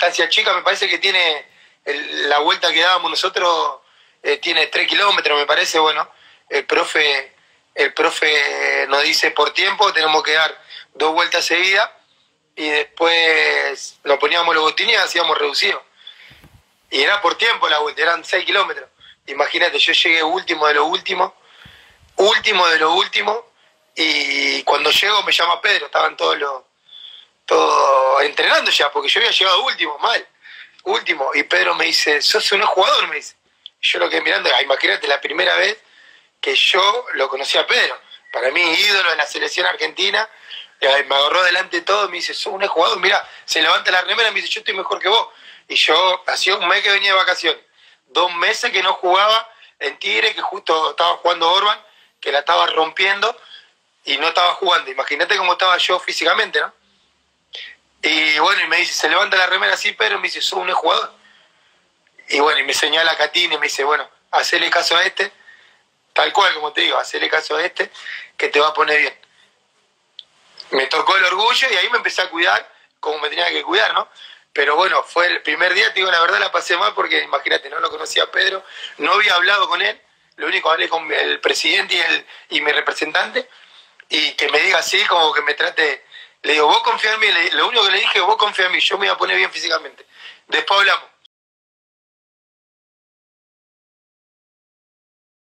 distancia chica, me parece que tiene la vuelta que dábamos nosotros, eh, tiene tres kilómetros, me parece, bueno, el profe, el profe nos dice por tiempo, tenemos que dar dos vueltas seguidas y después nos poníamos los botines hacíamos reducido. Y era por tiempo la vuelta, eran seis kilómetros. Imagínate, yo llegué último de lo último, último de lo último, y cuando llego me llama Pedro, estaban todos los, todos entrenando ya, porque yo había llegado último, mal, último, y Pedro me dice, sos un jugador, me dice. yo lo que mirando, ah, imagínate, la primera vez que yo lo conocí a Pedro, para mí ídolo de la selección argentina, me agarró delante de todo, me dice, sos un jugador, mira, se levanta la remera y me dice, yo estoy mejor que vos. Y yo, hacía un mes que venía de vacaciones, dos meses que no jugaba en Tigre, que justo estaba jugando Orban, que la estaba rompiendo y no estaba jugando. Imagínate cómo estaba yo físicamente, ¿no? Y bueno, y me dice, se levanta la remera así, pero me dice, sos un jugador. Y bueno, y me señala a Catín y me dice, bueno, hacele caso a este, tal cual como te digo, hacele caso a este, que te va a poner bien. Me tocó el orgullo y ahí me empecé a cuidar como me tenía que cuidar, ¿no? Pero bueno, fue el primer día, te digo, la verdad la pasé mal porque imagínate, no lo conocía Pedro, no había hablado con él, lo único hablé con el presidente y, el, y mi representante, y que me diga así, como que me trate, le digo, vos confía en mí, lo único que le dije, vos confía en mí, yo me voy a poner bien físicamente. Después hablamos.